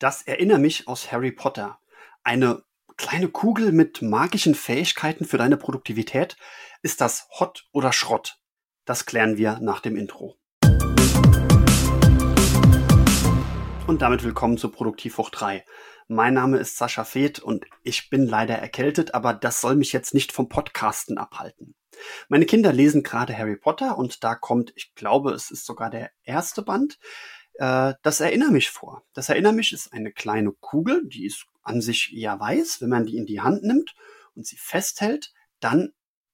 Das Erinner mich aus Harry Potter. Eine kleine Kugel mit magischen Fähigkeiten für deine Produktivität. Ist das Hot oder Schrott? Das klären wir nach dem Intro. Und damit willkommen zu Produktiv hoch 3. Mein Name ist Sascha Feth und ich bin leider erkältet, aber das soll mich jetzt nicht vom Podcasten abhalten. Meine Kinder lesen gerade Harry Potter und da kommt, ich glaube, es ist sogar der erste Band, äh, das Erinner mich vor. Das Erinner mich ist eine kleine Kugel, die ist an sich ja weiß. Wenn man die in die Hand nimmt und sie festhält, dann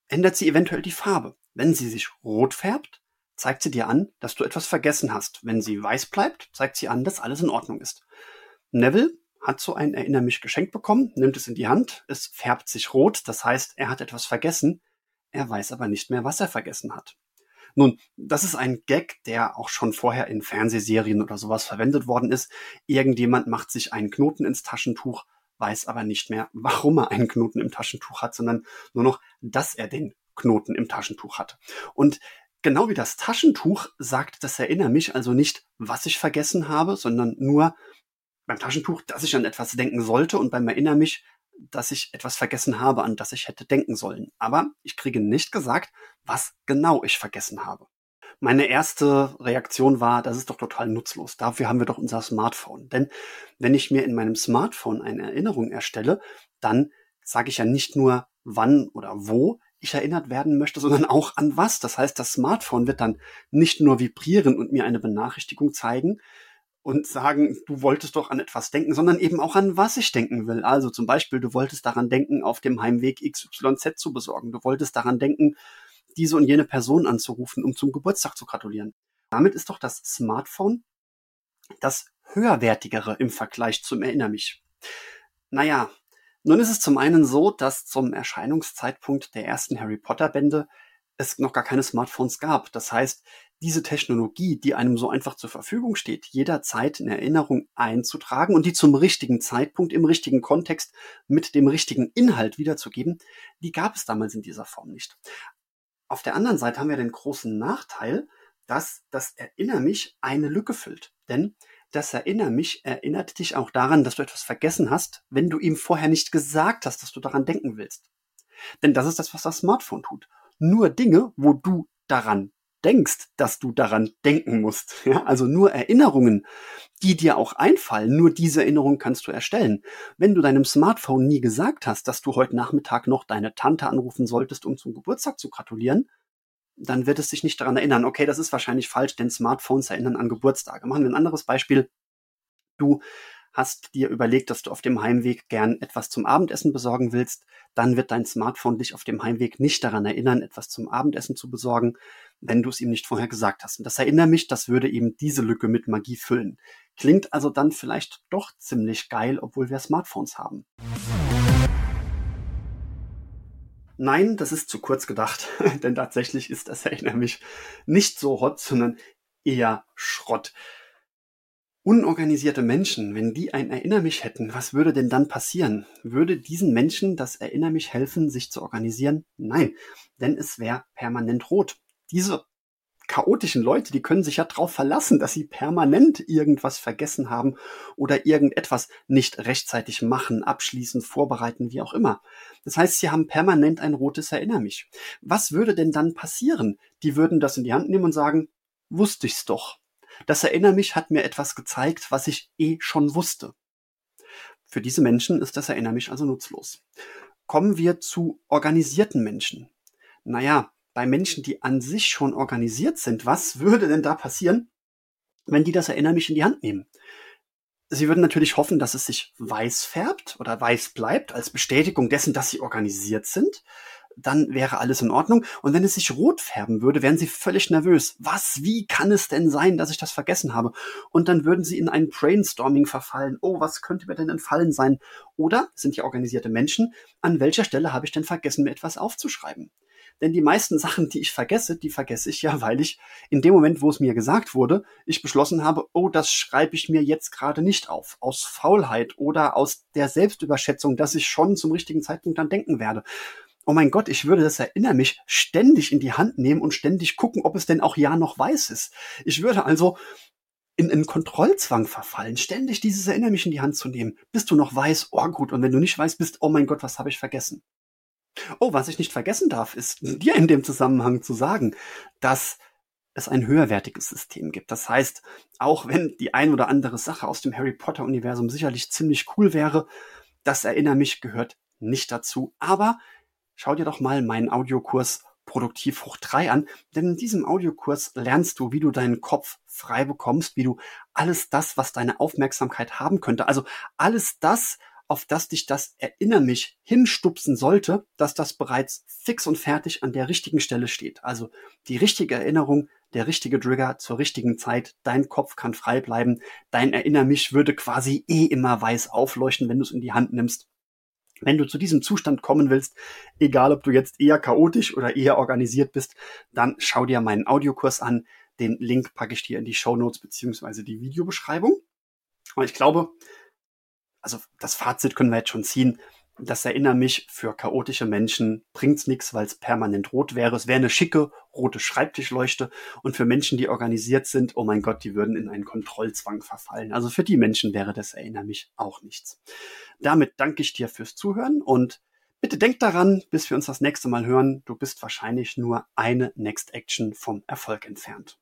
ändert sie eventuell die Farbe. Wenn sie sich rot färbt, zeigt sie dir an, dass du etwas vergessen hast. Wenn sie weiß bleibt, zeigt sie an, dass alles in Ordnung ist. Neville hat so ein Erinner mich geschenkt bekommen, nimmt es in die Hand, es färbt sich rot, das heißt, er hat etwas vergessen, er weiß aber nicht mehr, was er vergessen hat. Nun, das ist ein Gag, der auch schon vorher in Fernsehserien oder sowas verwendet worden ist. Irgendjemand macht sich einen Knoten ins Taschentuch, weiß aber nicht mehr, warum er einen Knoten im Taschentuch hat, sondern nur noch, dass er den Knoten im Taschentuch hat. Und genau wie das Taschentuch sagt das Erinner mich also nicht, was ich vergessen habe, sondern nur beim Taschentuch, dass ich an etwas denken sollte und beim Erinner mich dass ich etwas vergessen habe, an das ich hätte denken sollen. Aber ich kriege nicht gesagt, was genau ich vergessen habe. Meine erste Reaktion war, das ist doch total nutzlos. Dafür haben wir doch unser Smartphone. Denn wenn ich mir in meinem Smartphone eine Erinnerung erstelle, dann sage ich ja nicht nur, wann oder wo ich erinnert werden möchte, sondern auch an was. Das heißt, das Smartphone wird dann nicht nur vibrieren und mir eine Benachrichtigung zeigen, und sagen, du wolltest doch an etwas denken, sondern eben auch an was ich denken will. Also zum Beispiel, du wolltest daran denken, auf dem Heimweg XYZ zu besorgen. Du wolltest daran denken, diese und jene Person anzurufen, um zum Geburtstag zu gratulieren. Damit ist doch das Smartphone das höherwertigere im Vergleich zum Erinner mich. Naja, nun ist es zum einen so, dass zum Erscheinungszeitpunkt der ersten Harry Potter Bände es noch gar keine Smartphones gab. Das heißt, diese Technologie, die einem so einfach zur Verfügung steht, jederzeit in Erinnerung einzutragen und die zum richtigen Zeitpunkt im richtigen Kontext mit dem richtigen Inhalt wiederzugeben, die gab es damals in dieser Form nicht. Auf der anderen Seite haben wir den großen Nachteil, dass das Erinner mich eine Lücke füllt. Denn das Erinner mich erinnert dich auch daran, dass du etwas vergessen hast, wenn du ihm vorher nicht gesagt hast, dass du daran denken willst. Denn das ist das, was das Smartphone tut. Nur Dinge, wo du daran denkst, dass du daran denken musst. Ja, also nur Erinnerungen, die dir auch einfallen, nur diese Erinnerung kannst du erstellen. Wenn du deinem Smartphone nie gesagt hast, dass du heute Nachmittag noch deine Tante anrufen solltest, um zum Geburtstag zu gratulieren, dann wird es sich nicht daran erinnern. Okay, das ist wahrscheinlich falsch, denn Smartphones erinnern an Geburtstage. Machen wir ein anderes Beispiel. Du hast dir überlegt, dass du auf dem Heimweg gern etwas zum Abendessen besorgen willst, dann wird dein Smartphone dich auf dem Heimweg nicht daran erinnern, etwas zum Abendessen zu besorgen, wenn du es ihm nicht vorher gesagt hast. Und das erinnert mich, das würde eben diese Lücke mit Magie füllen. Klingt also dann vielleicht doch ziemlich geil, obwohl wir Smartphones haben. Nein, das ist zu kurz gedacht, denn tatsächlich ist das Erinnert mich nicht so hot, sondern eher Schrott unorganisierte Menschen, wenn die ein Erinner mich hätten, was würde denn dann passieren? Würde diesen Menschen das Erinner mich helfen, sich zu organisieren? Nein, denn es wäre permanent rot. Diese chaotischen Leute, die können sich ja darauf verlassen, dass sie permanent irgendwas vergessen haben oder irgendetwas nicht rechtzeitig machen, abschließen, vorbereiten, wie auch immer. Das heißt, sie haben permanent ein rotes Erinner mich. Was würde denn dann passieren? Die würden das in die Hand nehmen und sagen, wusste ich's doch. Das Erinner mich hat mir etwas gezeigt, was ich eh schon wusste. Für diese Menschen ist das Erinner mich also nutzlos. Kommen wir zu organisierten Menschen. Naja, bei Menschen, die an sich schon organisiert sind, was würde denn da passieren, wenn die das Erinner mich in die Hand nehmen? Sie würden natürlich hoffen, dass es sich weiß färbt oder weiß bleibt als Bestätigung dessen, dass sie organisiert sind dann wäre alles in Ordnung. Und wenn es sich rot färben würde, wären sie völlig nervös. Was, wie kann es denn sein, dass ich das vergessen habe? Und dann würden sie in ein Brainstorming verfallen. Oh, was könnte mir denn entfallen sein? Oder sind ja organisierte Menschen, an welcher Stelle habe ich denn vergessen, mir etwas aufzuschreiben? Denn die meisten Sachen, die ich vergesse, die vergesse ich ja, weil ich in dem Moment, wo es mir gesagt wurde, ich beschlossen habe, oh, das schreibe ich mir jetzt gerade nicht auf. Aus Faulheit oder aus der Selbstüberschätzung, dass ich schon zum richtigen Zeitpunkt dann denken werde oh mein Gott, ich würde das erinnere mich ständig in die Hand nehmen und ständig gucken, ob es denn auch ja noch weiß ist. Ich würde also in einen Kontrollzwang verfallen, ständig dieses Erinner mich in die Hand zu nehmen, bis du noch weißt, oh gut, und wenn du nicht weißt, bist, oh mein Gott, was habe ich vergessen? Oh, was ich nicht vergessen darf, ist dir in dem Zusammenhang zu sagen, dass es ein höherwertiges System gibt. Das heißt, auch wenn die ein oder andere Sache aus dem Harry Potter Universum sicherlich ziemlich cool wäre, das Erinner mich gehört nicht dazu. Aber schau dir doch mal meinen Audiokurs Produktiv hoch 3 an, denn in diesem Audiokurs lernst du, wie du deinen Kopf frei bekommst, wie du alles das, was deine Aufmerksamkeit haben könnte, also alles das, auf das dich das Erinner mich hinstupsen sollte, dass das bereits fix und fertig an der richtigen Stelle steht. Also die richtige Erinnerung, der richtige Trigger zur richtigen Zeit, dein Kopf kann frei bleiben, dein Erinner mich würde quasi eh immer weiß aufleuchten, wenn du es in die Hand nimmst. Wenn du zu diesem Zustand kommen willst, egal ob du jetzt eher chaotisch oder eher organisiert bist, dann schau dir meinen Audiokurs an. Den Link packe ich dir in die Show Notes beziehungsweise die Videobeschreibung. Und ich glaube, also das Fazit können wir jetzt schon ziehen. Das erinnert mich, für chaotische Menschen bringt's nichts, weil es permanent rot wäre. Es wäre eine schicke rote Schreibtischleuchte. Und für Menschen, die organisiert sind, oh mein Gott, die würden in einen Kontrollzwang verfallen. Also für die Menschen wäre das erinnert mich auch nichts. Damit danke ich dir fürs Zuhören und bitte denk daran, bis wir uns das nächste Mal hören, du bist wahrscheinlich nur eine Next Action vom Erfolg entfernt.